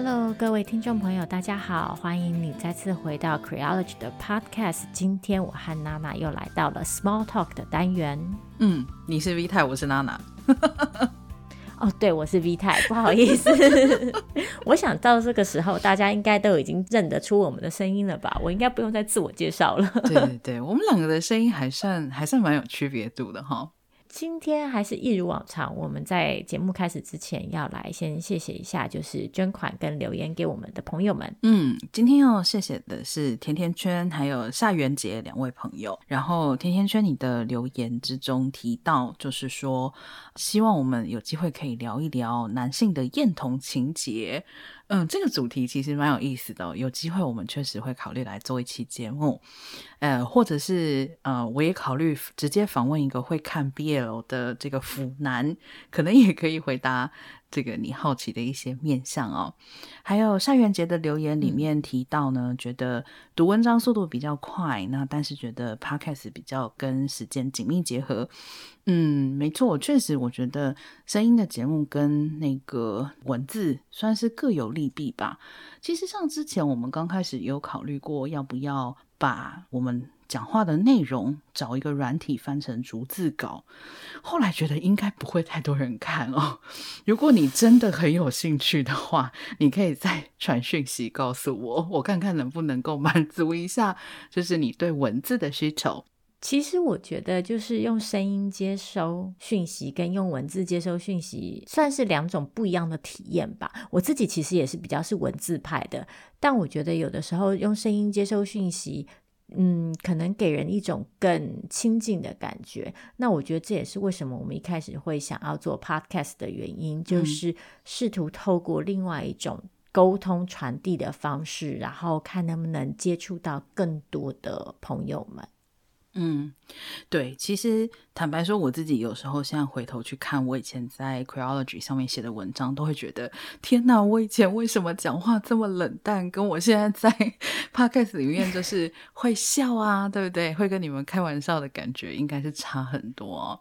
Hello，各位听众朋友，大家好，欢迎你再次回到 Creology 的 Podcast。今天我和娜娜又来到了 Small Talk 的单元。嗯，你是 V 太，我是娜娜。哦，对，我是 V 太，不好意思。我想到这个时候，大家应该都已经认得出我们的声音了吧？我应该不用再自我介绍了。对对对，我们两个的声音还算还算蛮有区别度的哈。今天还是一如往常，我们在节目开始之前要来先谢谢一下，就是捐款跟留言给我们的朋友们。嗯，今天要谢谢的是甜甜圈还有夏元杰两位朋友。然后甜甜圈，你的留言之中提到，就是说希望我们有机会可以聊一聊男性的厌童情节。嗯，这个主题其实蛮有意思的，有机会我们确实会考虑来做一期节目，呃，或者是呃，我也考虑直接访问一个会看 BL 的这个腐男，可能也可以回答。这个你好奇的一些面向哦，还有夏元杰的留言里面提到呢，嗯、觉得读文章速度比较快，那但是觉得 Podcast 比较跟时间紧密结合。嗯，没错，确实我觉得声音的节目跟那个文字算是各有利弊吧。其实像之前我们刚开始有考虑过要不要把我们。讲话的内容找一个软体翻成逐字稿，后来觉得应该不会太多人看哦。如果你真的很有兴趣的话，你可以再传讯息告诉我，我看看能不能够满足一下，就是你对文字的需求。其实我觉得，就是用声音接收讯息跟用文字接收讯息，算是两种不一样的体验吧。我自己其实也是比较是文字派的，但我觉得有的时候用声音接收讯息。嗯，可能给人一种更亲近的感觉。那我觉得这也是为什么我们一开始会想要做 podcast 的原因，就是试图透过另外一种沟通传递的方式，然后看能不能接触到更多的朋友们。嗯，对，其实坦白说，我自己有时候现在回头去看我以前在 Creology 上面写的文章，都会觉得天哪，我以前为什么讲话这么冷淡？跟我现在在 Podcast 里面就是会笑啊，对不对？会跟你们开玩笑的感觉，应该是差很多。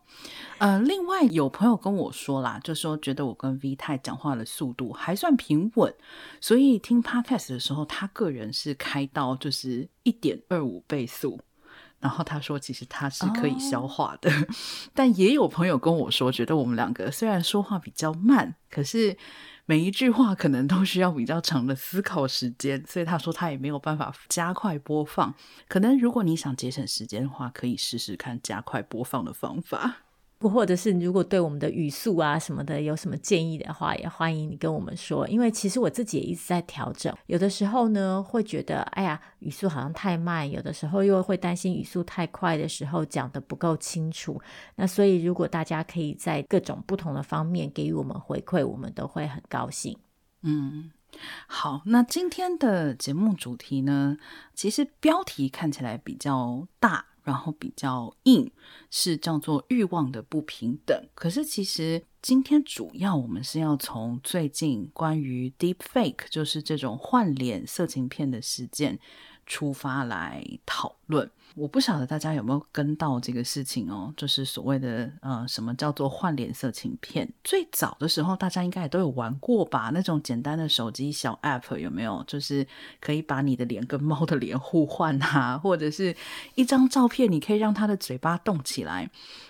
呃，另外有朋友跟我说啦，就说觉得我跟 V 太讲话的速度还算平稳，所以听 Podcast 的时候，他个人是开到就是一点二五倍速。然后他说，其实他是可以消化的，oh. 但也有朋友跟我说，觉得我们两个虽然说话比较慢，可是每一句话可能都需要比较长的思考时间，所以他说他也没有办法加快播放。可能如果你想节省时间的话，可以试试看加快播放的方法。或者是如果对我们的语速啊什么的有什么建议的话，也欢迎你跟我们说。因为其实我自己也一直在调整，有的时候呢会觉得，哎呀，语速好像太慢；有的时候又会担心语速太快的时候讲得不够清楚。那所以，如果大家可以在各种不同的方面给予我们回馈，我们都会很高兴。嗯，好，那今天的节目主题呢，其实标题看起来比较大。然后比较硬，是叫做欲望的不平等。可是其实今天主要我们是要从最近关于 Deepfake，就是这种换脸色情片的事件出发来讨论。我不晓得大家有没有跟到这个事情哦，就是所谓的呃，什么叫做换脸色情片？最早的时候，大家应该也都有玩过吧？那种简单的手机小 app 有没有？就是可以把你的脸跟猫的脸互换啊，或者是一张照片，你可以让它的嘴巴动起来。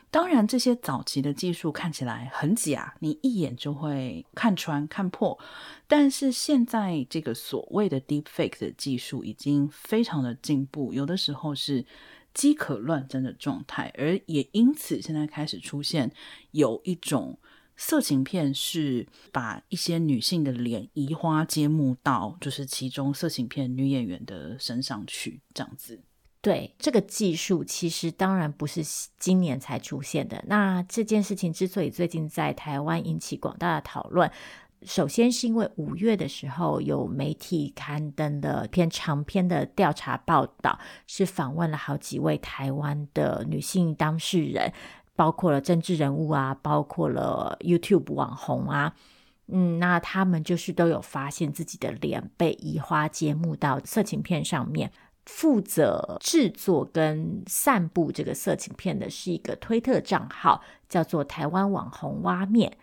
当然，这些早期的技术看起来很假，你一眼就会看穿、看破。但是现在这个所谓的 deepfake 的技术已经非常的进步，有的时候是饥渴乱真的状态，而也因此现在开始出现有一种色情片，是把一些女性的脸移花接木到就是其中色情片女演员的身上去，这样子。对，这个技术，其实当然不是今年才出现的。那这件事情之所以最近在台湾引起广大的讨论，首先是因为五月的时候有媒体刊登了篇长篇的调查报道，是访问了好几位台湾的女性当事人，包括了政治人物啊，包括了 YouTube 网红啊，嗯，那他们就是都有发现自己的脸被移花接木到色情片上面。负责制作跟散布这个色情片的是一个推特账号，叫做“台湾网红挖面”。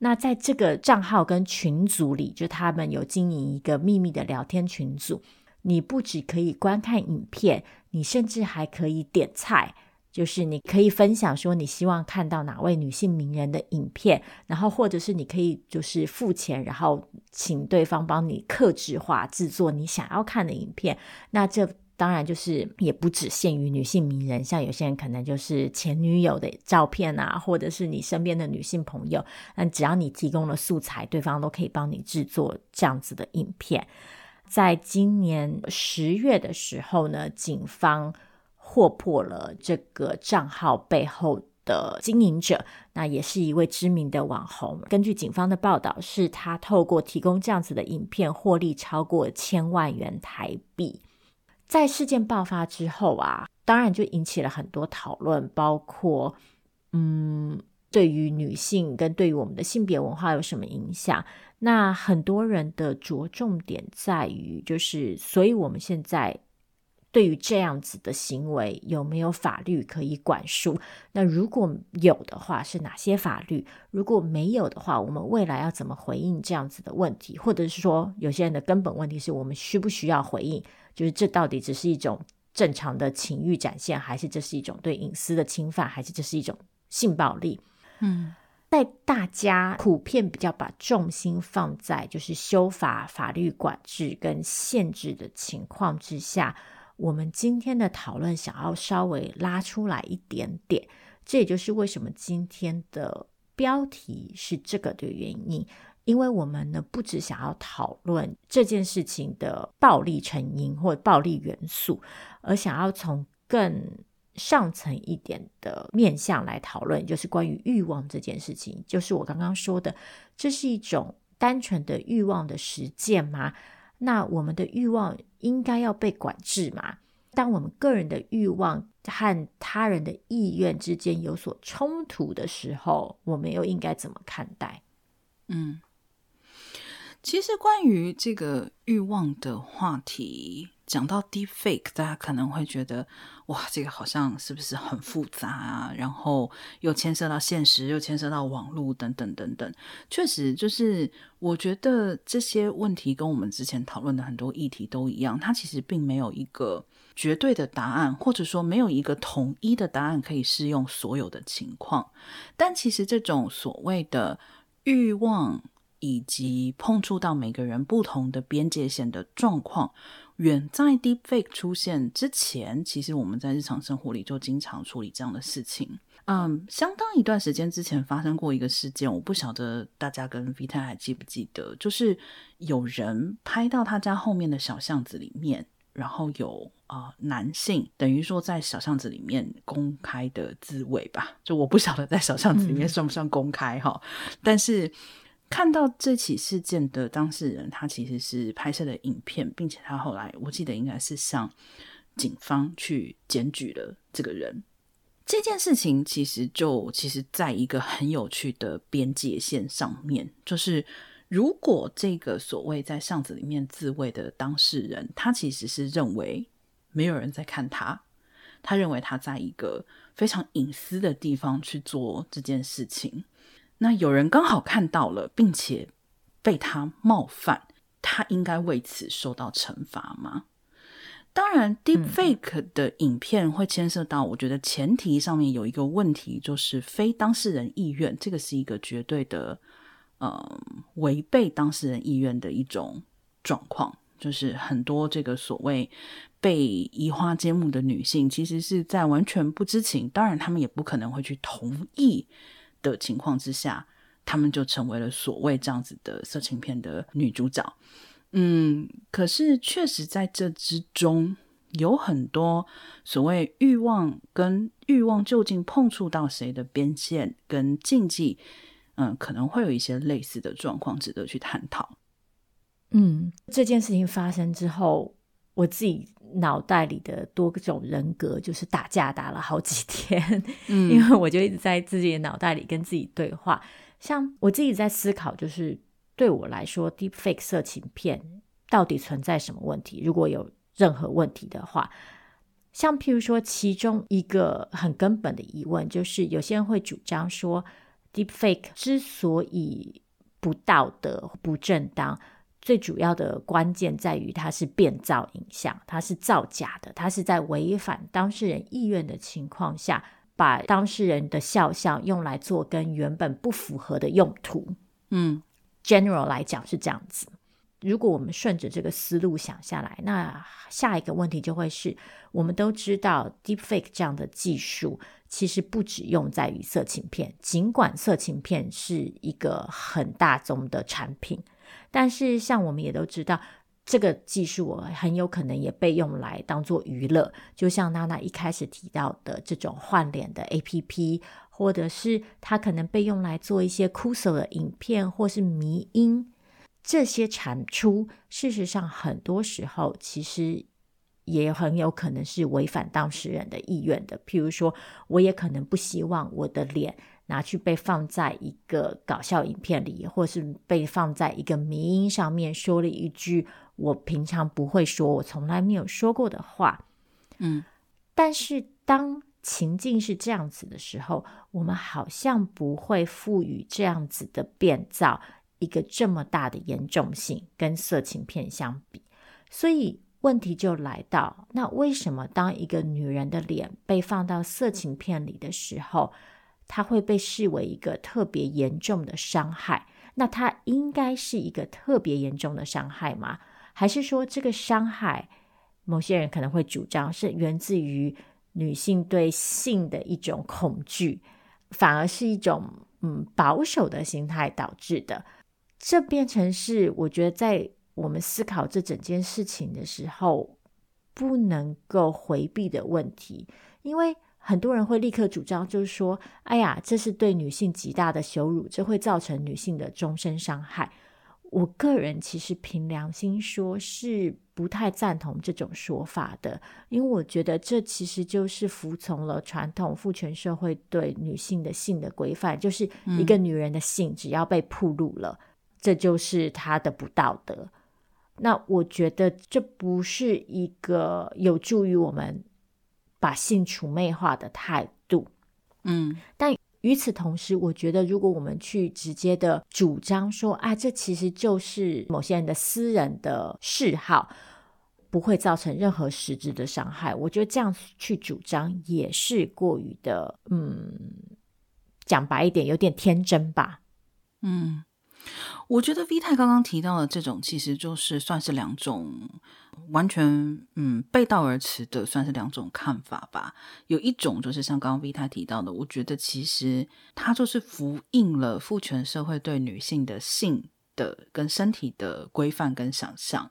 那在这个账号跟群组里，就他们有经营一个秘密的聊天群组。你不只可以观看影片，你甚至还可以点菜，就是你可以分享说你希望看到哪位女性名人的影片，然后或者是你可以就是付钱，然后请对方帮你客制化制作你想要看的影片。那这当然就是也不只限于女性名人，像有些人可能就是前女友的照片啊，或者是你身边的女性朋友，那只要你提供了素材，对方都可以帮你制作这样子的影片。在今年十月的时候呢，警方破破了这个账号背后的经营者，那也是一位知名的网红。根据警方的报道，是他透过提供这样子的影片获利超过千万元台币。在事件爆发之后啊，当然就引起了很多讨论，包括嗯，对于女性跟对于我们的性别文化有什么影响？那很多人的着重点在于，就是所以我们现在对于这样子的行为有没有法律可以管束？那如果有的话，是哪些法律？如果没有的话，我们未来要怎么回应这样子的问题？或者是说，有些人的根本问题是我们需不需要回应？就是这到底只是一种正常的情欲展现，还是这是一种对隐私的侵犯，还是这是一种性暴力？嗯，在大家普遍比较把重心放在就是修法、法律管制跟限制的情况之下，我们今天的讨论想要稍微拉出来一点点，这也就是为什么今天的标题是这个的原因。因为我们呢，不只想要讨论这件事情的暴力成因或暴力元素，而想要从更上层一点的面向来讨论，就是关于欲望这件事情。就是我刚刚说的，这是一种单纯的欲望的实践吗？那我们的欲望应该要被管制吗？当我们个人的欲望和他人的意愿之间有所冲突的时候，我们又应该怎么看待？嗯。其实关于这个欲望的话题，讲到 deepfake，大家可能会觉得，哇，这个好像是不是很复杂啊？然后又牵涉到现实，又牵涉到网络等等等等。确实，就是我觉得这些问题跟我们之前讨论的很多议题都一样，它其实并没有一个绝对的答案，或者说没有一个统一的答案可以适用所有的情况。但其实这种所谓的欲望，以及碰触到每个人不同的边界线的状况，远在 Deepfake 出现之前，其实我们在日常生活里就经常处理这样的事情。嗯，相当一段时间之前发生过一个事件，我不晓得大家跟 V 太还记不记得，就是有人拍到他家后面的小巷子里面，然后有啊、呃、男性等于说在小巷子里面公开的自慰吧，就我不晓得在小巷子里面算不算公开哈，嗯、但是。看到这起事件的当事人，他其实是拍摄了影片，并且他后来我记得应该是向警方去检举了这个人。这件事情其实就其实在一个很有趣的边界线上面，就是如果这个所谓在巷子里面自慰的当事人，他其实是认为没有人在看他，他认为他在一个非常隐私的地方去做这件事情。那有人刚好看到了，并且被他冒犯，他应该为此受到惩罚吗？当然，Deepfake 的影片会牵涉到，我觉得前提上面有一个问题，就是非当事人意愿，这个是一个绝对的，呃，违背当事人意愿的一种状况。就是很多这个所谓被移花接木的女性，其实是在完全不知情，当然他们也不可能会去同意。的情况之下，他们就成为了所谓这样子的色情片的女主角。嗯，可是确实在这之中有很多所谓欲望跟欲望究竟碰触到谁的边线跟禁忌，嗯，可能会有一些类似的状况值得去探讨。嗯，这件事情发生之后，我自己。脑袋里的多种人格就是打架打了好几天，嗯，因为我就一直在自己的脑袋里跟自己对话。像我自己在思考，就是对我来说，Deepfake 色情片到底存在什么问题？如果有任何问题的话，像譬如说，其中一个很根本的疑问就是，有些人会主张说 Deepfake 之所以不道德、不正当，最主要的关键在于它是变造影像，它是造假的，它是在违反当事人意愿的情况下，把当事人的肖像用来做跟原本不符合的用途。嗯，general 来讲是这样子。如果我们顺着这个思路想下来，那下一个问题就会是：我们都知道 Deepfake 这样的技术其实不只用在于色情片，尽管色情片是一个很大宗的产品，但是像我们也都知道，这个技术很有可能也被用来当做娱乐，就像娜娜一开始提到的这种换脸的 APP，或者是它可能被用来做一些酷搜的影片，或是迷音。这些产出，事实上很多时候其实也很有可能是违反当事人的意愿的。譬如说，我也可能不希望我的脸拿去被放在一个搞笑影片里，或是被放在一个迷音上面，说了一句我平常不会说、我从来没有说过的话。嗯，但是当情境是这样子的时候，我们好像不会赋予这样子的变造。一个这么大的严重性跟色情片相比，所以问题就来到：那为什么当一个女人的脸被放到色情片里的时候，它会被视为一个特别严重的伤害？那它应该是一个特别严重的伤害吗？还是说这个伤害，某些人可能会主张是源自于女性对性的一种恐惧，反而是一种嗯保守的心态导致的？这变成是我觉得在我们思考这整件事情的时候不能够回避的问题，因为很多人会立刻主张，就是说，哎呀，这是对女性极大的羞辱，这会造成女性的终身伤害。我个人其实凭良心说，是不太赞同这种说法的，因为我觉得这其实就是服从了传统父权社会对女性的性的规范，就是一个女人的性只要被暴露了。嗯这就是她的不道德。那我觉得这不是一个有助于我们把性除魅化的态度。嗯，但与此同时，我觉得如果我们去直接的主张说啊，这其实就是某些人的私人的嗜好，不会造成任何实质的伤害，我觉得这样去主张也是过于的，嗯，讲白一点，有点天真吧。嗯。我觉得 V 太刚刚提到的这种，其实就是算是两种完全嗯背道而驰的，算是两种看法吧。有一种就是像刚刚 V 太提到的，我觉得其实它就是复印了父权社会对女性的性的跟身体的规范跟想象，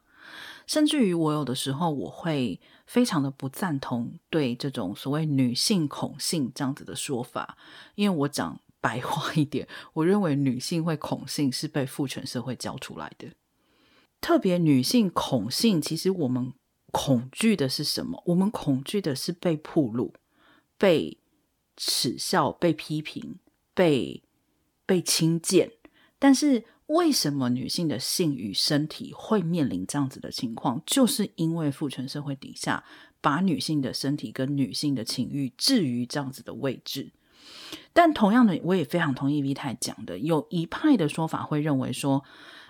甚至于我有的时候我会非常的不赞同对这种所谓女性恐性这样子的说法，因为我讲。白话一点，我认为女性会恐性是被父权社会教出来的。特别女性恐性，其实我们恐惧的是什么？我们恐惧的是被暴露、被耻笑、被批评、被被轻贱。但是为什么女性的性与身体会面临这样子的情况？就是因为父权社会底下把女性的身体跟女性的情欲置于这样子的位置。但同样的，我也非常同意 V 太讲的，有一派的说法会认为说，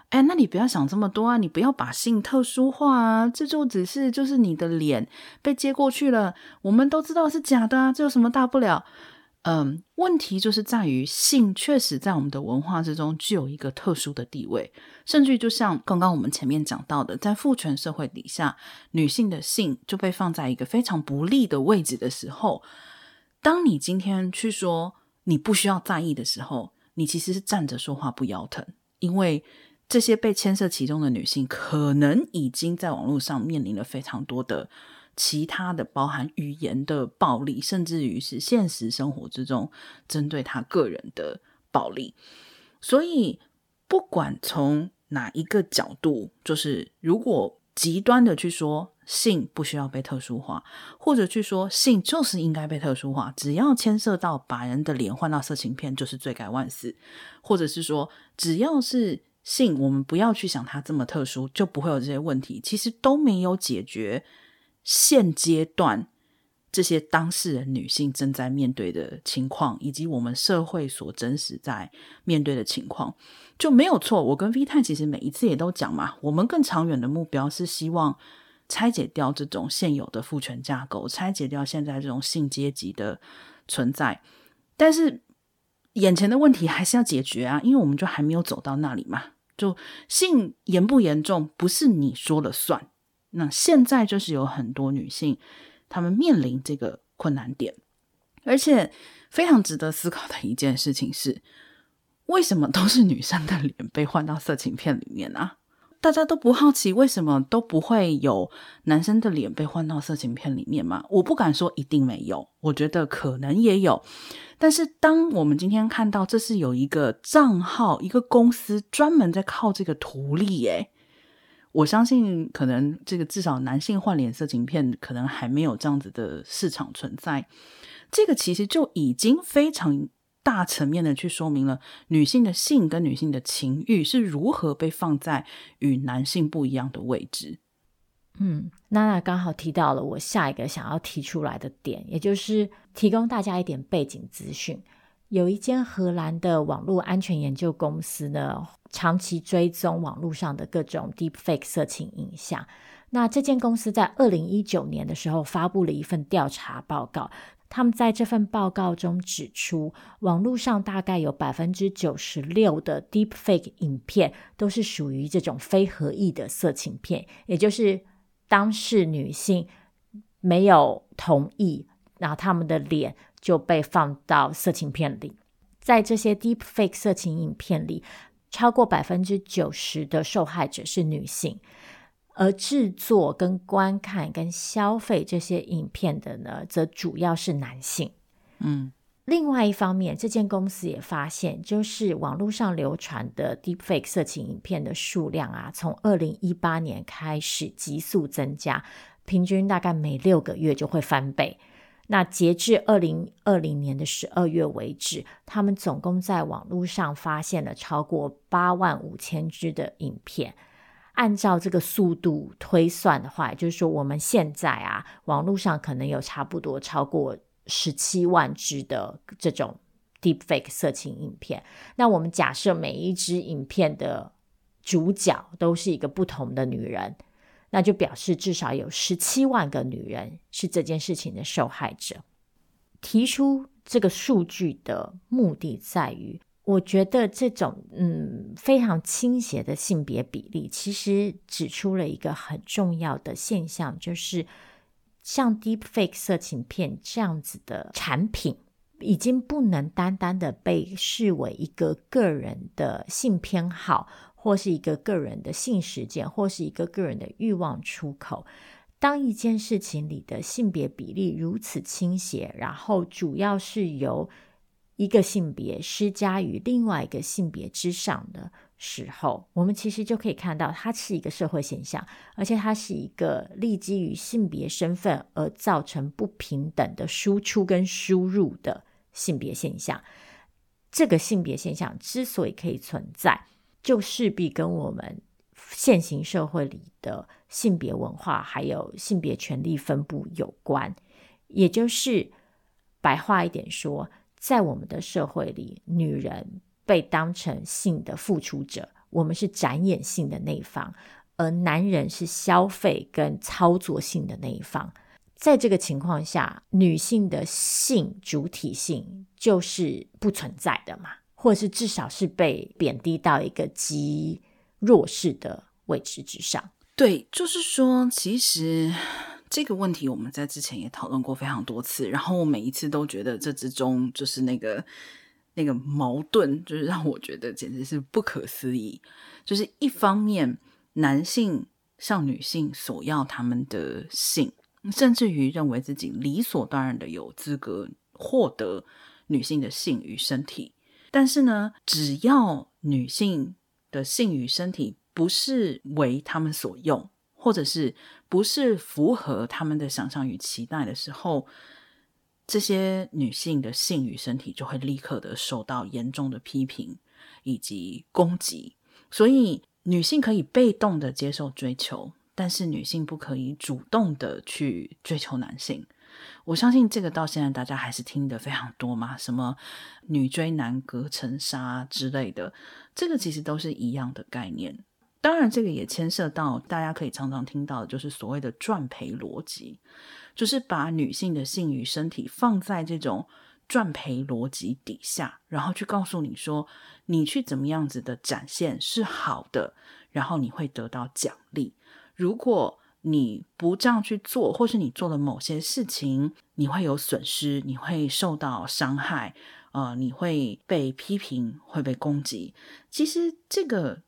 哎，那你不要想这么多啊，你不要把性特殊化啊，这就只是就是你的脸被接过去了，我们都知道是假的啊，这有什么大不了？嗯，问题就是在于性确实在我们的文化之中具有一个特殊的地位，甚至于就像刚刚我们前面讲到的，在父权社会底下，女性的性就被放在一个非常不利的位置的时候。当你今天去说你不需要在意的时候，你其实是站着说话不腰疼，因为这些被牵涉其中的女性，可能已经在网络上面临了非常多的其他的，包含语言的暴力，甚至于是现实生活之中针对她个人的暴力。所以，不管从哪一个角度，就是如果极端的去说。性不需要被特殊化，或者去说性就是应该被特殊化。只要牵涉到把人的脸换到色情片，就是罪该万死。或者是说，只要是性，我们不要去想它这么特殊，就不会有这些问题。其实都没有解决现阶段这些当事人女性正在面对的情况，以及我们社会所真实在面对的情况，就没有错。我跟 V 太其实每一次也都讲嘛，我们更长远的目标是希望拆解掉这种现有的父权架构，拆解掉现在这种性阶级的存在。但是眼前的问题还是要解决啊，因为我们就还没有走到那里嘛。就性严不严重，不是你说了算。那现在就是有很多女性，她们面临这个困难点，而且非常值得思考的一件事情是，为什么都是女生的脸被换到色情片里面啊？大家都不好奇为什么都不会有男生的脸被换到色情片里面吗？我不敢说一定没有，我觉得可能也有。但是当我们今天看到这是有一个账号、一个公司专门在靠这个图利，诶。我相信，可能这个至少男性换脸色情片可能还没有这样子的市场存在。这个其实就已经非常大层面的去说明了女性的性跟女性的情欲是如何被放在与男性不一样的位置。嗯，娜娜刚好提到了我下一个想要提出来的点，也就是提供大家一点背景资讯。有一间荷兰的网络安全研究公司呢，长期追踪网络上的各种 deepfake 色情影像。那这间公司在二零一九年的时候发布了一份调查报告。他们在这份报告中指出，网络上大概有百分之九十六的 deepfake 影片都是属于这种非合意的色情片，也就是当事女性没有同意，然后他们的脸。就被放到色情片里，在这些 deepfake 色情影片里，超过百分之九十的受害者是女性，而制作、跟观看、跟消费这些影片的呢，则主要是男性。嗯，另外一方面，这间公司也发现，就是网络上流传的 deepfake 色情影片的数量啊，从二零一八年开始急速增加，平均大概每六个月就会翻倍。那截至二零二零年的十二月为止，他们总共在网络上发现了超过八万五千支的影片。按照这个速度推算的话，就是说我们现在啊，网络上可能有差不多超过十七万支的这种 deepfake 色情影片。那我们假设每一支影片的主角都是一个不同的女人。那就表示至少有十七万个女人是这件事情的受害者。提出这个数据的目的在于，我觉得这种嗯非常倾斜的性别比例，其实指出了一个很重要的现象，就是像 Deepfake 色情片这样子的产品，已经不能单单的被视为一个个人的性偏好。或是一个个人的性实践，或是一个个人的欲望出口。当一件事情里的性别比例如此倾斜，然后主要是由一个性别施加于另外一个性别之上的时候，我们其实就可以看到，它是一个社会现象，而且它是一个立基于性别身份而造成不平等的输出跟输入的性别现象。这个性别现象之所以可以存在，就势必跟我们现行社会里的性别文化还有性别权利分布有关，也就是白话一点说，在我们的社会里，女人被当成性的付出者，我们是展演性的那一方，而男人是消费跟操作性的那一方。在这个情况下，女性的性主体性就是不存在的嘛。或者是至少是被贬低到一个极弱势的位置之上。对，就是说，其实这个问题我们在之前也讨论过非常多次，然后我每一次都觉得这之中就是那个那个矛盾，就是让我觉得简直是不可思议。就是一方面，男性向女性索要他们的性，甚至于认为自己理所当然的有资格获得女性的性与身体。但是呢，只要女性的性与身体不是为他们所用，或者是不是符合他们的想象与期待的时候，这些女性的性与身体就会立刻的受到严重的批评以及攻击。所以，女性可以被动的接受追求，但是女性不可以主动的去追求男性。我相信这个到现在大家还是听得非常多嘛，什么女追男隔层纱之类的，这个其实都是一样的概念。当然，这个也牵涉到大家可以常常听到的，就是所谓的赚赔逻辑，就是把女性的性与身体放在这种赚赔逻辑底下，然后去告诉你说，你去怎么样子的展现是好的，然后你会得到奖励。如果你不这样去做，或是你做了某些事情，你会有损失，你会受到伤害，呃，你会被批评，会被攻击。其实这个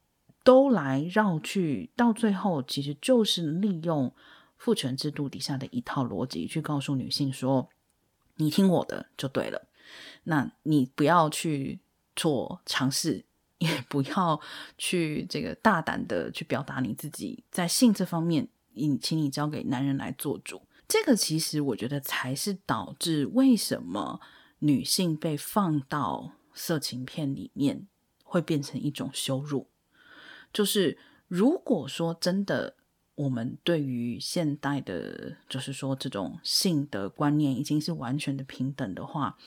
兜来绕去，到最后其实就是利用父权制度底下的一套逻辑，去告诉女性说：“你听我的就对了，那你不要去做尝试，也不要去这个大胆的去表达你自己在性这方面。”你，请你交给男人来做主，这个其实我觉得才是导致为什么女性被放到色情片里面会变成一种羞辱。就是如果说真的，我们对于现代的，就是说这种性的观念已经是完全的平等的话，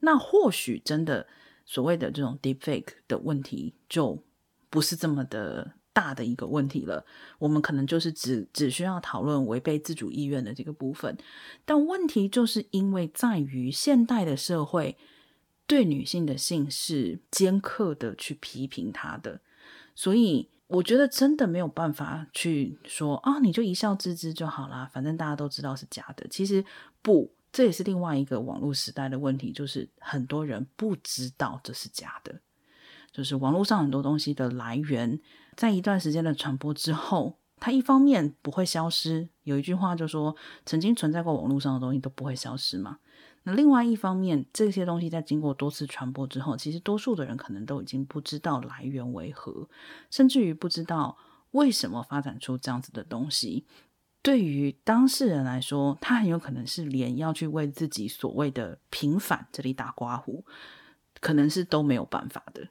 那或许真的所谓的这种 deepfake 的问题就不是这么的。大的一个问题了，我们可能就是只只需要讨论违背自主意愿的这个部分，但问题就是因为在于现代的社会对女性的性是尖刻的去批评她的，所以我觉得真的没有办法去说啊，你就一笑置之就好啦，反正大家都知道是假的。其实不，这也是另外一个网络时代的问题，就是很多人不知道这是假的，就是网络上很多东西的来源。在一段时间的传播之后，它一方面不会消失。有一句话就说，曾经存在过网络上的东西都不会消失嘛。那另外一方面，这些东西在经过多次传播之后，其实多数的人可能都已经不知道来源为何，甚至于不知道为什么发展出这样子的东西。对于当事人来说，他很有可能是连要去为自己所谓的平反这里打刮胡，可能是都没有办法的。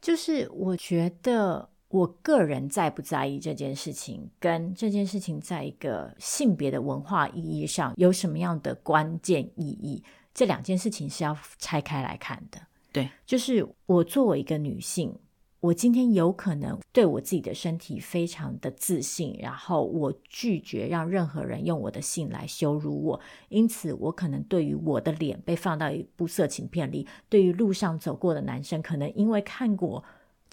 就是我觉得。我个人在不在意这件事情，跟这件事情在一个性别的文化意义上有什么样的关键意义，这两件事情是要拆开来看的。对，就是我作为一个女性，我今天有可能对我自己的身体非常的自信，然后我拒绝让任何人用我的性来羞辱我，因此我可能对于我的脸被放到一部色情片里，对于路上走过的男生，可能因为看过。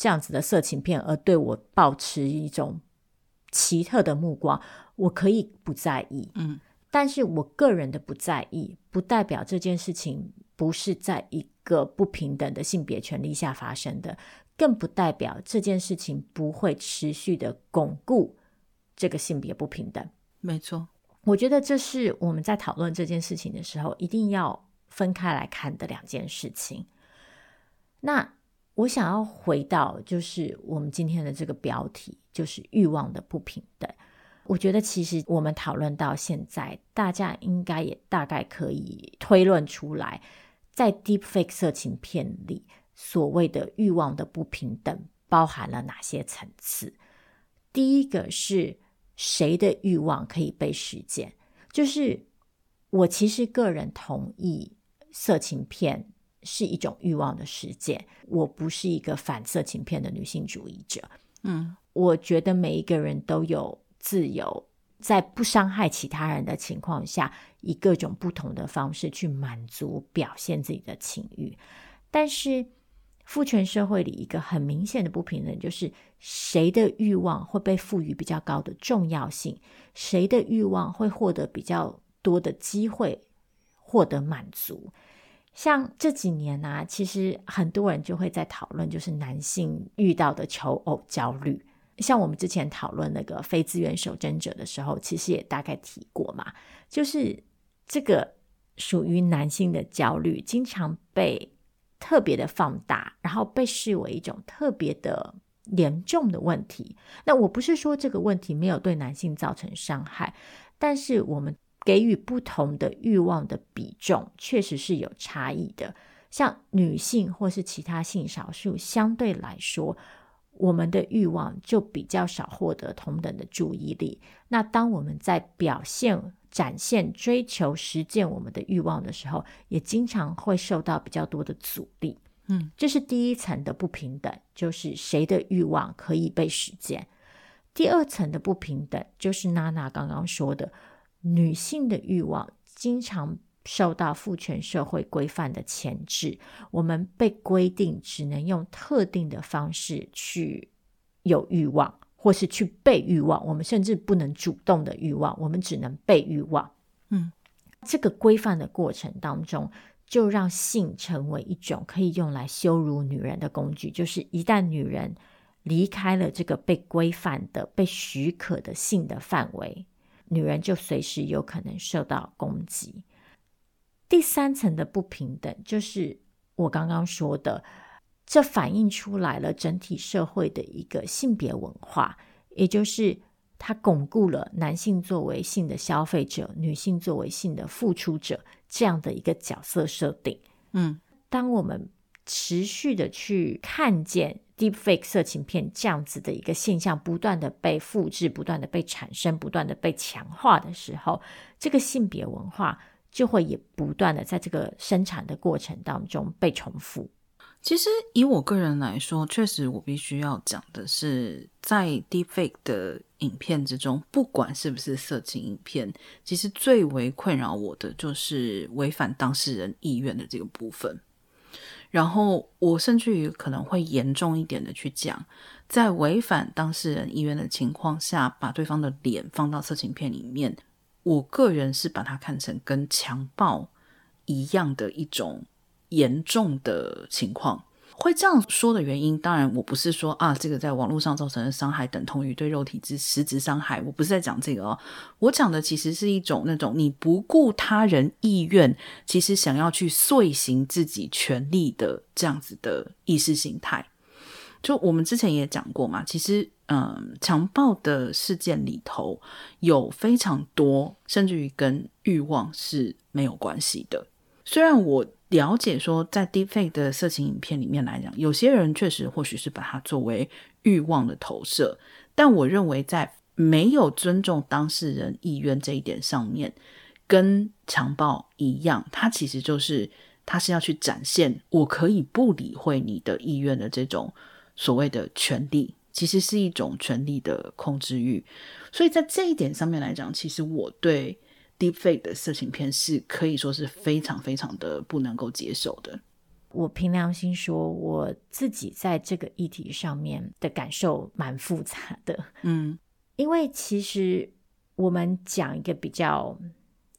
这样子的色情片，而对我保持一种奇特的目光，我可以不在意，嗯，但是我个人的不在意，不代表这件事情不是在一个不平等的性别权利下发生的，更不代表这件事情不会持续的巩固这个性别不平等。没错，我觉得这是我们在讨论这件事情的时候，一定要分开来看的两件事情。那。我想要回到，就是我们今天的这个标题，就是欲望的不平等。我觉得其实我们讨论到现在，大家应该也大概可以推论出来，在 Deepfake 色情片里，所谓的欲望的不平等包含了哪些层次。第一个是谁的欲望可以被实践，就是我其实个人同意色情片。是一种欲望的实践。我不是一个反色情片的女性主义者。嗯，我觉得每一个人都有自由，在不伤害其他人的情况下，以各种不同的方式去满足、表现自己的情欲。但是，父权社会里一个很明显的不平等，就是谁的欲望会被赋予比较高的重要性，谁的欲望会获得比较多的机会获得满足。像这几年啊，其实很多人就会在讨论，就是男性遇到的求偶焦虑。像我们之前讨论那个非自愿守贞者的时候，其实也大概提过嘛，就是这个属于男性的焦虑，经常被特别的放大，然后被视为一种特别的严重的问题。那我不是说这个问题没有对男性造成伤害，但是我们。给予不同的欲望的比重确实是有差异的。像女性或是其他性少数，相对来说，我们的欲望就比较少获得同等的注意力。那当我们在表现、展现、追求、实践我们的欲望的时候，也经常会受到比较多的阻力。嗯，这是第一层的不平等，就是谁的欲望可以被实践。第二层的不平等，就是娜娜刚刚说的，女性的欲望经常受到父权社会规范的牵制，我们被规定只能用特定的方式去有欲望，或是去被欲望。我们甚至不能主动的欲望，我们只能被欲望。嗯，这个规范的过程当中，就让性成为一种可以用来羞辱女人的工具。就是一旦女人离开了这个被规范的、被许可的性的范围，女人就随时有可能受到攻击。第三层的不平等，就是我刚刚说的，这反映出来了整体社会的一个性别文化，也就是它巩固了男性作为性的消费者，女性作为性的付出者这样的一个角色设定。嗯，当我们持续的去看见 Deepfake 色情片这样子的一个现象不断的被复制、不断的被产生、不断的被强化的时候，这个性别文化。就会也不断的在这个生产的过程当中被重复。其实以我个人来说，确实我必须要讲的是，在 Deepfake 的影片之中，不管是不是色情影片，其实最为困扰我的就是违反当事人意愿的这个部分。然后我甚至于可能会严重一点的去讲，在违反当事人意愿的情况下，把对方的脸放到色情片里面。我个人是把它看成跟强暴一样的一种严重的情况。会这样说的原因，当然我不是说啊，这个在网络上造成的伤害等同于对肉体之实质伤害，我不是在讲这个哦。我讲的其实是一种那种你不顾他人意愿，其实想要去遂行自己权利的这样子的意识形态。就我们之前也讲过嘛，其实。嗯，强暴的事件里头有非常多，甚至于跟欲望是没有关系的。虽然我了解说，在 Deepfake 的色情影片里面来讲，有些人确实或许是把它作为欲望的投射，但我认为在没有尊重当事人意愿这一点上面，跟强暴一样，它其实就是它是要去展现我可以不理会你的意愿的这种所谓的权利。其实是一种权力的控制欲，所以在这一点上面来讲，其实我对 Deepfake 的色情片是可以说是非常非常的不能够接受的。我凭良心说，我自己在这个议题上面的感受蛮复杂的。嗯，因为其实我们讲一个比较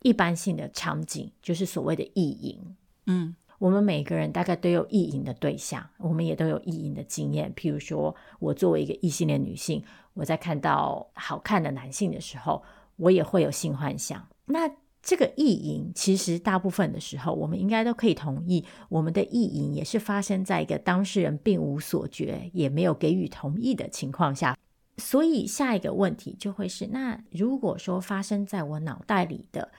一般性的场景，就是所谓的意淫。嗯。我们每个人大概都有意淫的对象，我们也都有意淫的经验。譬如说，我作为一个异性恋女性，我在看到好看的男性的时候，我也会有性幻想。那这个意淫，其实大部分的时候，我们应该都可以同意，我们的意淫也是发生在一个当事人并无所觉，也没有给予同意的情况下。所以下一个问题就会是：那如果说发生在我脑袋里的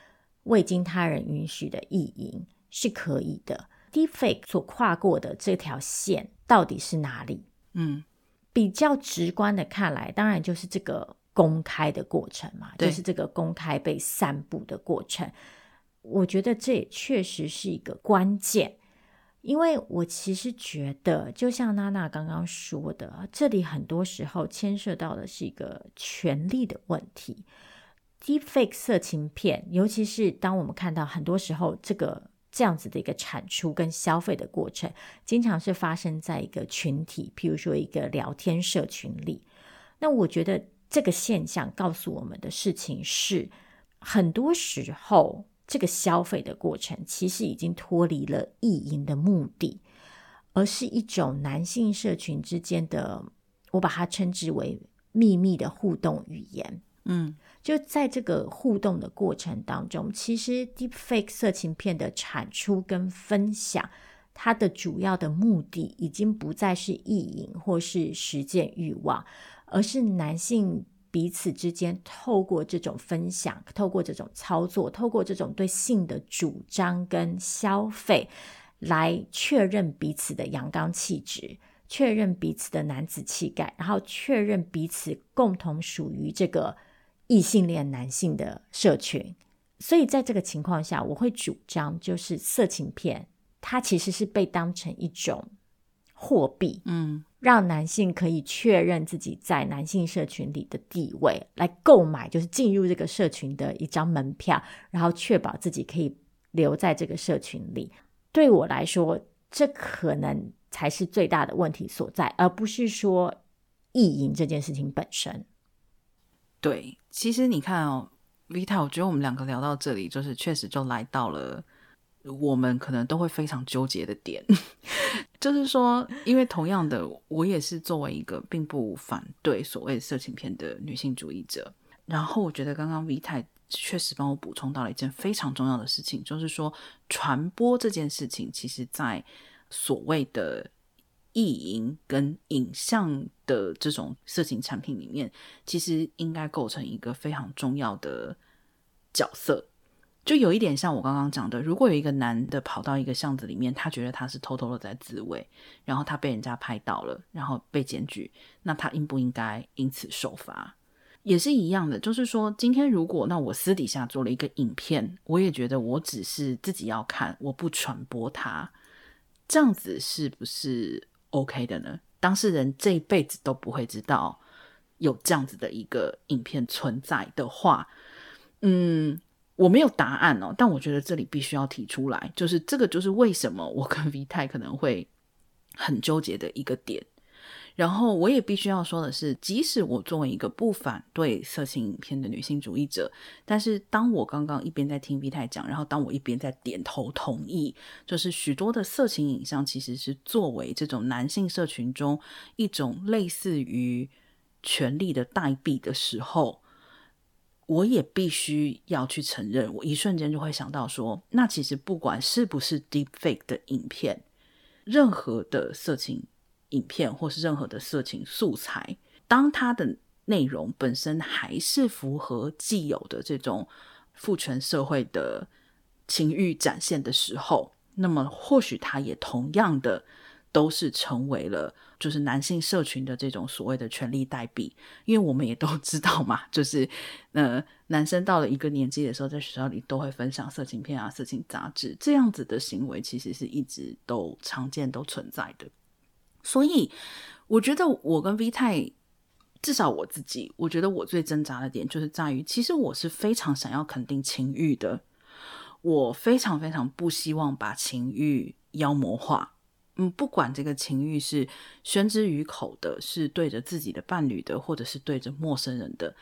未经他人允许的意淫是可以的。Deepfake 所跨过的这条线到底是哪里？嗯，比较直观的看来，当然就是这个公开的过程嘛，就是这个公开被散布的过程。我觉得这也确实是一个关键，因为我其实觉得，就像娜娜刚刚说的，这里很多时候牵涉到的是一个权力的问题。Deepfake 色情片，尤其是当我们看到很多时候这个。这样子的一个产出跟消费的过程，经常是发生在一个群体，譬如说一个聊天社群里。那我觉得这个现象告诉我们的事情是，很多时候这个消费的过程其实已经脱离了意淫的目的，而是一种男性社群之间的，我把它称之为秘密的互动语言。嗯。就在这个互动的过程当中，其实 Deepfake 色情片的产出跟分享，它的主要的目的已经不再是意淫或是实践欲望，而是男性彼此之间透过这种分享，透过这种操作，透过这种对性的主张跟消费，来确认彼此的阳刚气质。确认彼此的男子气概，然后确认彼此共同属于这个异性恋男性的社群。所以在这个情况下，我会主张，就是色情片它其实是被当成一种货币，嗯，让男性可以确认自己在男性社群里的地位，来购买就是进入这个社群的一张门票，然后确保自己可以留在这个社群里。对我来说，这可能才是最大的问题所在，而不是说意淫这件事情本身。对，其实你看哦。Vita，我觉得我们两个聊到这里，就是确实就来到了我们可能都会非常纠结的点，就是说，因为同样的，我也是作为一个并不反对所谓色情片的女性主义者，然后我觉得刚刚 V 太确实帮我补充到了一件非常重要的事情，就是说传播这件事情，其实在所谓的。意淫跟影像的这种色情产品里面，其实应该构成一个非常重要的角色，就有一点像我刚刚讲的，如果有一个男的跑到一个巷子里面，他觉得他是偷偷的在自慰，然后他被人家拍到了，然后被检举，那他应不应该因此受罚？也是一样的，就是说，今天如果那我私底下做了一个影片，我也觉得我只是自己要看，我不传播它，这样子是不是？OK 的呢？当事人这一辈子都不会知道有这样子的一个影片存在的话，嗯，我没有答案哦。但我觉得这里必须要提出来，就是这个就是为什么我跟 V 太可能会很纠结的一个点。然后我也必须要说的是，即使我作为一个不反对色情影片的女性主义者，但是当我刚刚一边在听 V 太讲，然后当我一边在点头同意，就是许多的色情影像其实是作为这种男性社群中一种类似于权力的代币的时候，我也必须要去承认，我一瞬间就会想到说，那其实不管是不是 deepfake 的影片，任何的色情。影片或是任何的色情素材，当它的内容本身还是符合既有的这种父权社会的情欲展现的时候，那么或许它也同样的都是成为了就是男性社群的这种所谓的权力代币。因为我们也都 知道嘛，就是呃，男生到了一个年纪的时候，在学校里都会分享色情片啊、色情杂志，这样子的行为其实是一直都常见、都存在的。所以，我觉得我跟 V 太，至少我自己，我觉得我最挣扎的点就是在于，其实我是非常想要肯定情欲的，我非常非常不希望把情欲妖魔化。嗯，不管这个情欲是宣之于口的，是对着自己的伴侣的，或者是对着陌生人的，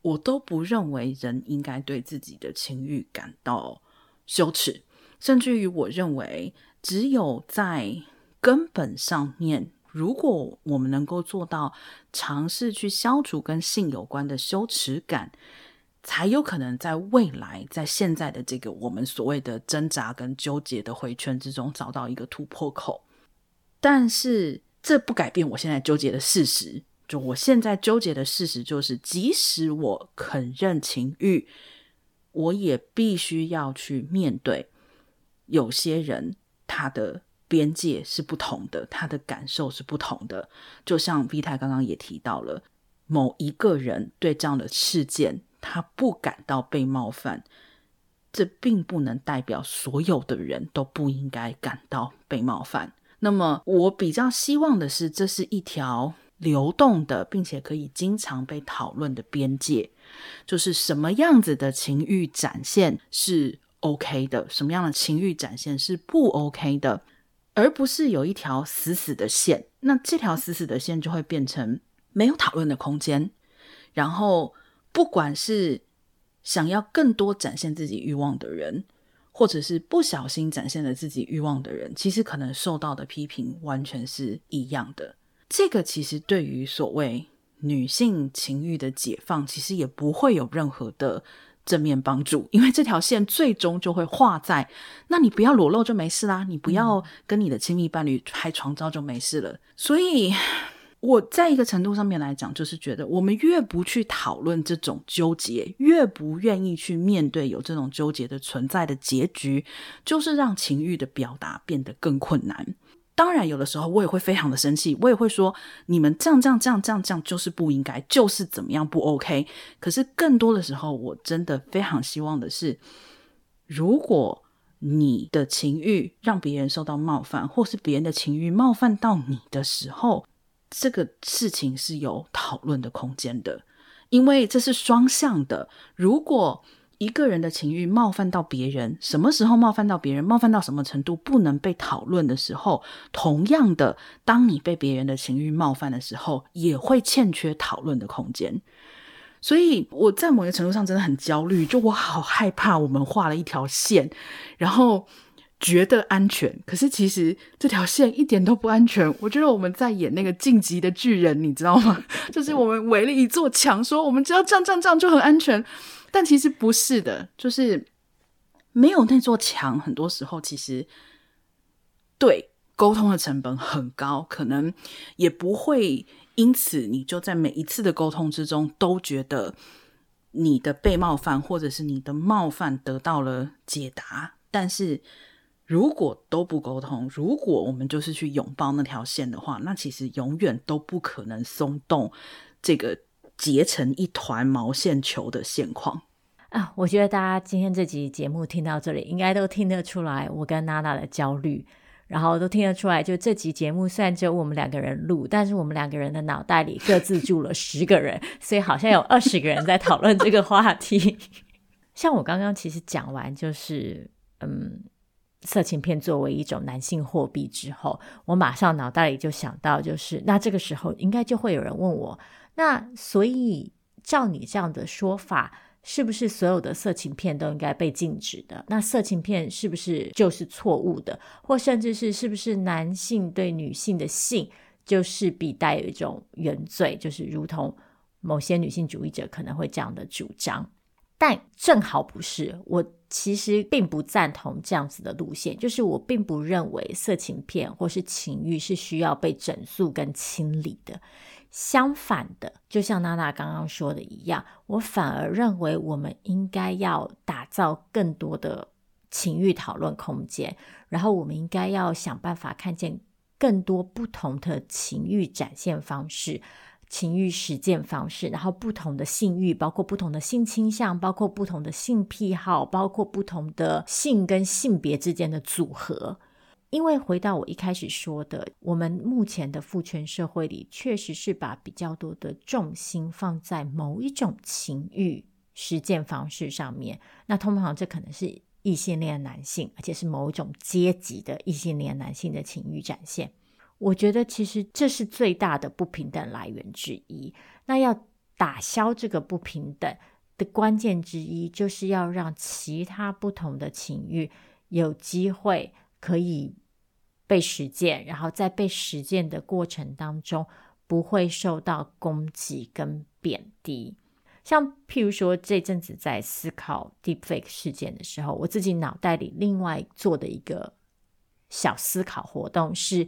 我都不认为人应该对自己的情欲感到羞耻，甚至于我认为，只有在根本上面，如果我们能够做到尝试去消除跟性有关的羞耻感，才有可能在未来，在现在的这个我们所谓的挣扎跟纠结的回圈之中，找到一个突破口。但是这不改变我现在纠结的事实。就我现在纠结的事实就是，即使我肯认情欲，我也必须要去面对有些人他的。边界是不同的，他的感受是不同的。就像 V 太刚刚也提到了，某一个人对这样的事件，他不感到被冒犯，这并不能代表所有的人都不应该感到被冒犯。那么，我比较希望的是，这是一条流动的，并且可以经常被讨论的边界，就是什么样子的情欲展现是 OK 的，什么样的情欲展现是不 OK 的。而不是有一条死死的线，那这条死死的线就会变成没有讨论的空间。然后，不管是想要更多展现自己欲望的人，或者是不小心展现了自己欲望的人，其实可能受到的批评完全是一样的。这个其实对于所谓女性情欲的解放，其实也不会有任何的。正面帮助，因为这条线最终就会画在，那你不要裸露就没事啦，你不要跟你的亲密伴侣拍床照就没事了。所以我在一个程度上面来讲，就是觉得我们越不去讨论这种纠结，越不愿意去面对有这种纠结的存在的结局，就是让情欲的表达变得更困难。当然，有的时候我也会非常的生气，我也会说你们这样这样这样这样这样就是不应该，就是怎么样不 OK。可是更多的时候，我真的非常希望的是，如果你的情欲让别人受到冒犯，或是别人的情欲冒犯到你的时候，这个事情是有讨论的空间的，因为这是双向的。如果一个人的情欲冒犯到别人，什么时候冒犯到别人，冒犯到什么程度不能被讨论的时候，同样的，当你被别人的情欲冒犯的时候，也会欠缺讨论的空间。所以我在某个程度上真的很焦虑，就我好害怕我们画了一条线，然后觉得安全，可是其实这条线一点都不安全。我觉得我们在演那个晋级的巨人，你知道吗？就是我们围了一座墙，说我们只要这样这样这样就很安全。但其实不是的，就是没有那座墙，很多时候其实对沟通的成本很高，可能也不会因此你就在每一次的沟通之中都觉得你的被冒犯或者是你的冒犯得到了解答。但是如果都不沟通，如果我们就是去拥抱那条线的话，那其实永远都不可能松动这个。结成一团毛线球的现况啊！我觉得大家今天这集节目听到这里，应该都听得出来我跟娜娜的焦虑，然后都听得出来，就这集节目虽然只有我们两个人录，但是我们两个人的脑袋里各自住了十个人，所以好像有二十个人在讨论这个话题。像我刚刚其实讲完，就是嗯，色情片作为一种男性货币之后，我马上脑袋里就想到，就是那这个时候应该就会有人问我。那所以，照你这样的说法，是不是所有的色情片都应该被禁止的？那色情片是不是就是错误的？或甚至是是不是男性对女性的性就势必带有一种原罪？就是如同某些女性主义者可能会这样的主张，但正好不是。我其实并不赞同这样子的路线，就是我并不认为色情片或是情欲是需要被整肃跟清理的。相反的，就像娜娜刚刚说的一样，我反而认为我们应该要打造更多的情欲讨论空间，然后我们应该要想办法看见更多不同的情欲展现方式、情欲实践方式，然后不同的性欲，包括不同的性倾向，包括不同的性癖好，包括不同的性跟性别之间的组合。因为回到我一开始说的，我们目前的父权社会里，确实是把比较多的重心放在某一种情欲实践方式上面。那通常这可能是异性恋男性，而且是某一种阶级的异性恋男性的情欲展现。我觉得其实这是最大的不平等来源之一。那要打消这个不平等的关键之一，就是要让其他不同的情欲有机会可以。被实践，然后在被实践的过程当中，不会受到攻击跟贬低。像譬如说，这阵子在思考 Deepfake 事件的时候，我自己脑袋里另外做的一个小思考活动是，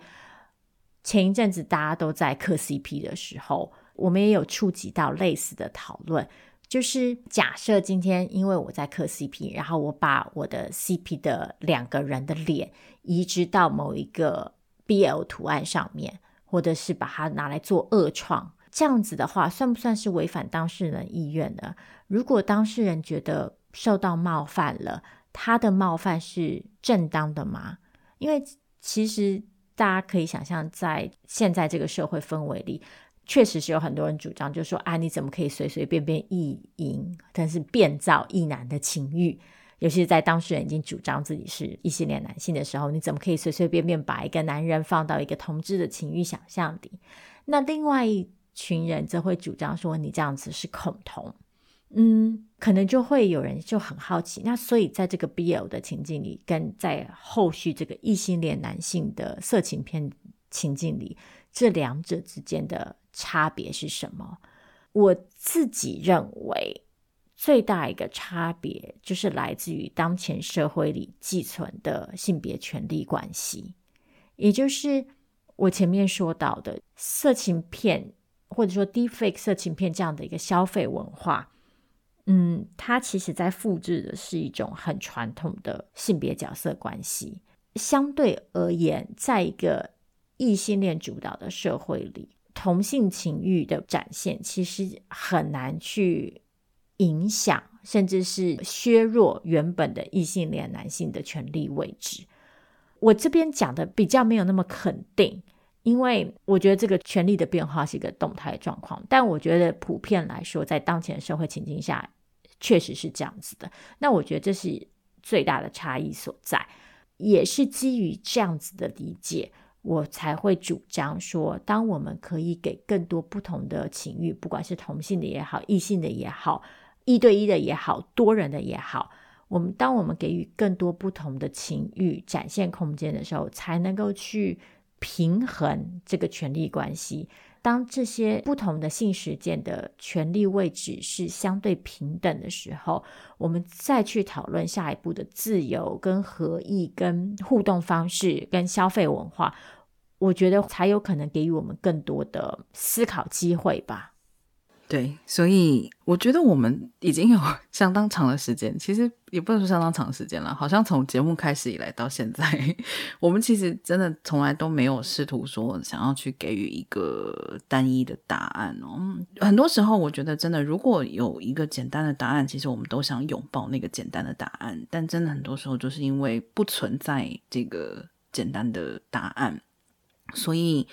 前一阵子大家都在磕 CP 的时候，我们也有触及到类似的讨论。就是假设今天因为我在磕 CP，然后我把我的 CP 的两个人的脸移植到某一个 BL 图案上面，或者是把它拿来做恶创，这样子的话，算不算是违反当事人意愿呢？如果当事人觉得受到冒犯了，他的冒犯是正当的吗？因为其实大家可以想象，在现在这个社会氛围里。确实是有很多人主张，就说啊，你怎么可以随随便便意淫，但是变造异男的情欲？尤其是在当事人已经主张自己是异性恋男性的时候，你怎么可以随随便便把一个男人放到一个同志的情欲想象里？那另外一群人则会主张说，你这样子是恐同。嗯，可能就会有人就很好奇，那所以在这个 BL 的情境里，跟在后续这个异性恋男性的色情片情境里，这两者之间的。差别是什么？我自己认为最大一个差别就是来自于当前社会里寄存的性别权力关系，也就是我前面说到的色情片或者说 d e f a k e 色情片这样的一个消费文化。嗯，它其实在复制的是一种很传统的性别角色关系。相对而言，在一个异性恋主导的社会里，同性情欲的展现其实很难去影响，甚至是削弱原本的异性恋男性的权力位置。我这边讲的比较没有那么肯定，因为我觉得这个权力的变化是一个动态状况。但我觉得普遍来说，在当前社会情境下，确实是这样子的。那我觉得这是最大的差异所在，也是基于这样子的理解，我才会主张说，当我们可以给更多不同的情欲，不管是同性的也好，异性的也好，一对一的也好，多人的也好。我们当我们给予更多不同的情欲展现空间的时候，才能够去平衡这个权力关系。当这些不同的性实践的权力位置是相对平等的时候，我们再去讨论下一步的自由、跟合意、跟互动方式、跟消费文化，我觉得才有可能给予我们更多的思考机会吧。对，所以我觉得我们已经有相当长的时间，其实也不能说相当长时间了。好像从节目开始以来到现在，我们其实真的从来都没有试图说想要去给予一个单一的答案哦。很多时候，我觉得真的如果有一个简单的答案，其实我们都想拥抱那个简单的答案。但真的很多时候，就是因为不存在这个简单的答案，所以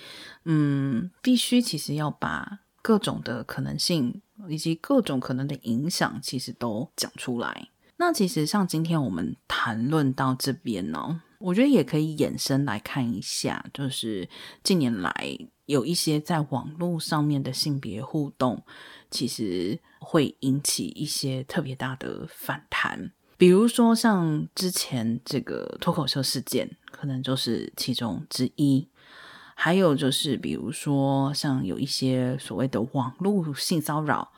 嗯，必须其实要把。各种的可能性以及各种可能的影响，其实都讲出来。那其实像今天我们谈论到这边呢，我觉得也可以延伸来看一下，就是近年来有一些在网络上面的性别互动，其实会引起一些特别大的反弹。比如说像之前这个脱口秀事件，可能就是其中之一。还有就是，比如说像有一些所谓的网络性骚扰，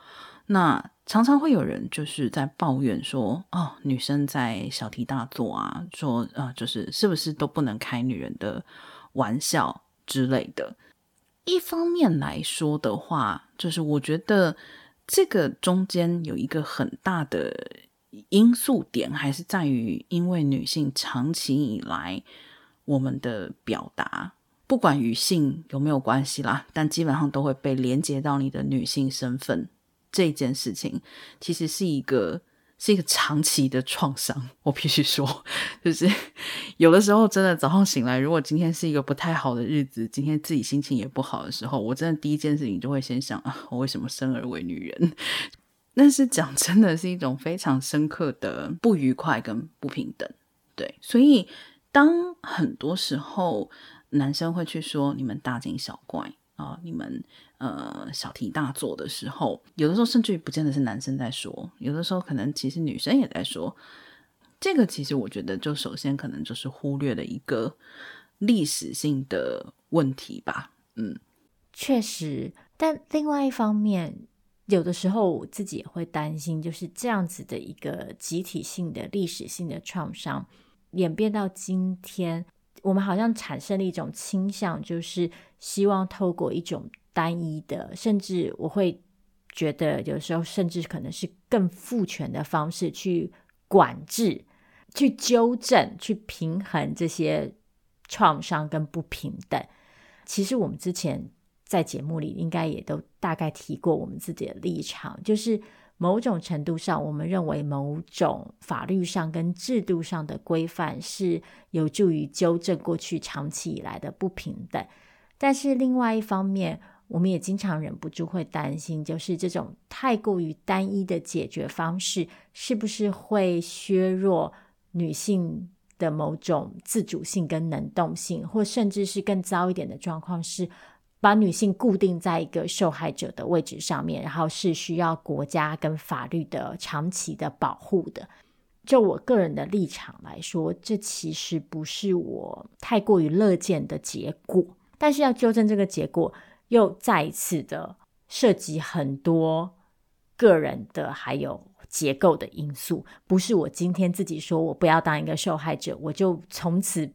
那常常会有人就是在抱怨说，哦，女生在小题大做啊，说啊，就是是不是都不能开女人的玩笑之类的。一方面来说的话，就是我觉得这个中间有一个很大的因素点，还是在于因为女性长期以来我们的表达。不管与性有没有关系啦，但基本上都会被连接到你的女性身份这件事情，其实是一个 是一个长期的创伤。我必须说，就是有的时候真的早上醒来，如果今天是一个不太好的日子，今天自己心情也不好的时候，我真的第一件事情就会先想啊，我为什么生而为女人？但是讲真的是一种非常深刻的不愉快跟不平等。对，所以当很多时候。男生会去说你们大惊小怪啊，你们呃小题大做的时候，有的时候甚至于不见得是男生在说，有的时候可能其实女生也在说。这个其实我觉得，就首先可能就是忽略了一个历史性的问题吧。嗯，确实，但另外一方面，有的时候我自己也会担心，就是这样子的一个集体性的历史性的创伤演变到今天。我们好像产生了一种倾向，就是希望透过一种单一的，甚至我会觉得有时候甚至可能是更父权的方式去管制、去纠正、去平衡这些创伤跟不平等。其实我们之前在节目里应该也都大概提过我们自己的立场，就是。某种程度上，我们认为某种法律上跟制度上的规范是有助于纠正过去长期以来的不平等。但是另外一方面，我们也经常忍不住会担心，就是这种太过于单一的解决方式，是不是会削弱女性的某种自主性跟能动性，或甚至是更糟一点的状况是，把女性固定在一个受害者的位置上面，然后是需要国家跟法律的长期的保护的。就我个人的立场来说，这其实不是我太过于乐见的结果。但是要纠正这个结果，又再一次的涉及很多个人的还有结构的因素，不是我今天自己说我不要当一个受害者，我就从此。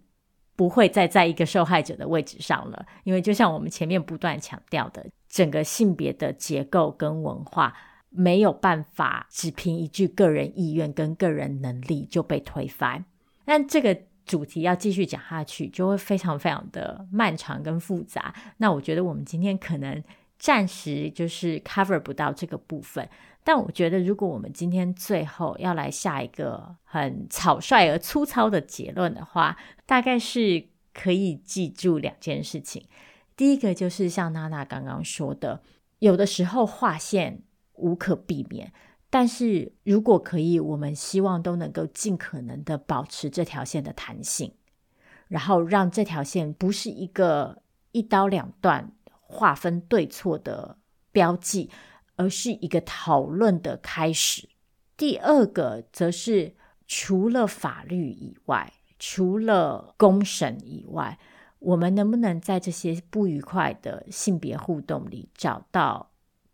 不会再在一个受害者的位置上了，因为就像我们前面不断强调的，整个性别的结构跟文化没有办法只凭一句个人意愿跟个人能力就被推翻。但这个主题要继续讲下去，就会非常非常的漫长跟复杂。那我觉得我们今天可能暂时就是 cover 不到这个部分。但我觉得，如果我们今天最后要来下一个很草率而粗糙的结论的话，大概是可以记住两件事情。第一个就是像娜娜刚刚说的，有的时候划线无可避免。但是如果可以，我们希望都能够尽可能的保持这条线的弹性，然后让这条线不是一个一刀两断、划分对错的标记，而是一个讨论的开始。第二个则是除了法律以外，除了公审以外，我们能不能在这些不愉快的性别互动里找到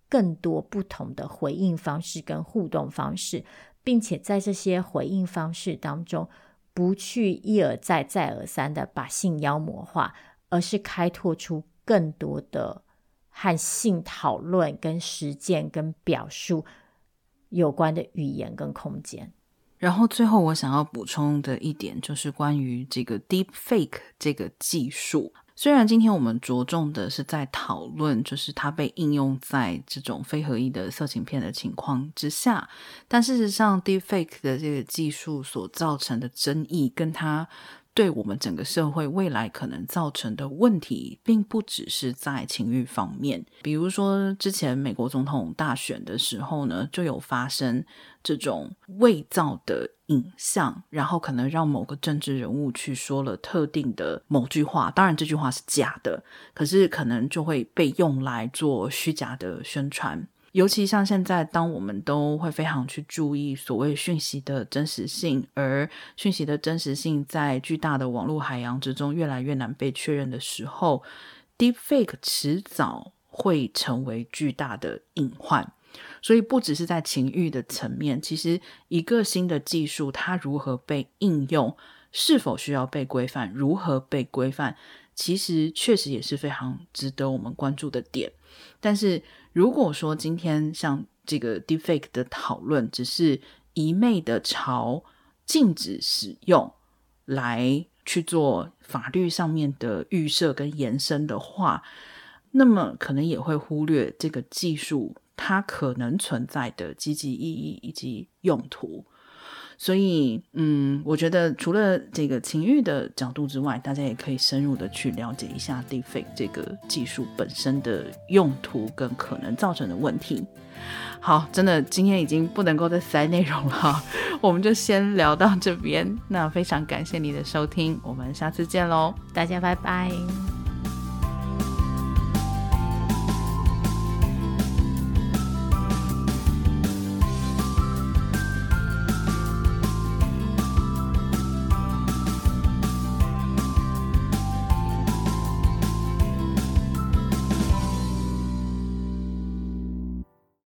更多不同的回应方式跟互动方式，并且在这些回应方式当中，不去一而再、再而三的把性妖魔化，而是开拓出更多的和性讨论、跟实践、跟表述有关的语言跟空间。然后最后我想要补充的一点，就是关于这个 Deep Fake 这个技术。虽然今天我们着重的是在讨论，就是它被应用在这种非合意的色情片的情况之下，但事实上，Deepfake 的这个技术所造成的争议，跟它对我们整个社会未来可能造成的问题，并不只是在情欲方面。比如说，之前美国总统大选的时候呢，就有发生这种伪造的影像，然后可能让某个政治人物去说了特定的某句话，当然这句话是假的，可是可能就会被用来做虚假的宣传。尤其像现在，当我们都会非常去注意所谓讯息的真实性，而讯息的真实性在巨大的网络海洋之中越来越难被确认的时候，Deepfake 迟早会成为巨大的隐患。所以，不只是在情欲的层面，其实一个新的技术它如何被应用，是否需要被规范，如何被规范，其实确实也是非常值得我们关注的点。但是，如果说今天像这个 deepfake 的讨论，只是一昧的朝禁止使用来去做法律上面的预设跟延伸的话，那么可能也会忽略这个技术它可能存在的积极意义以及用途。所以，嗯，我觉得除了这个情欲的角度之外，大家也可以深入的去了解一下 Deepfake 这个技术本身的用途跟可能造成的问题。好，真的今天已经不能够再塞内容了，我们就先聊到这边。那非常感谢你的收听，我们下次见喽，大家拜拜。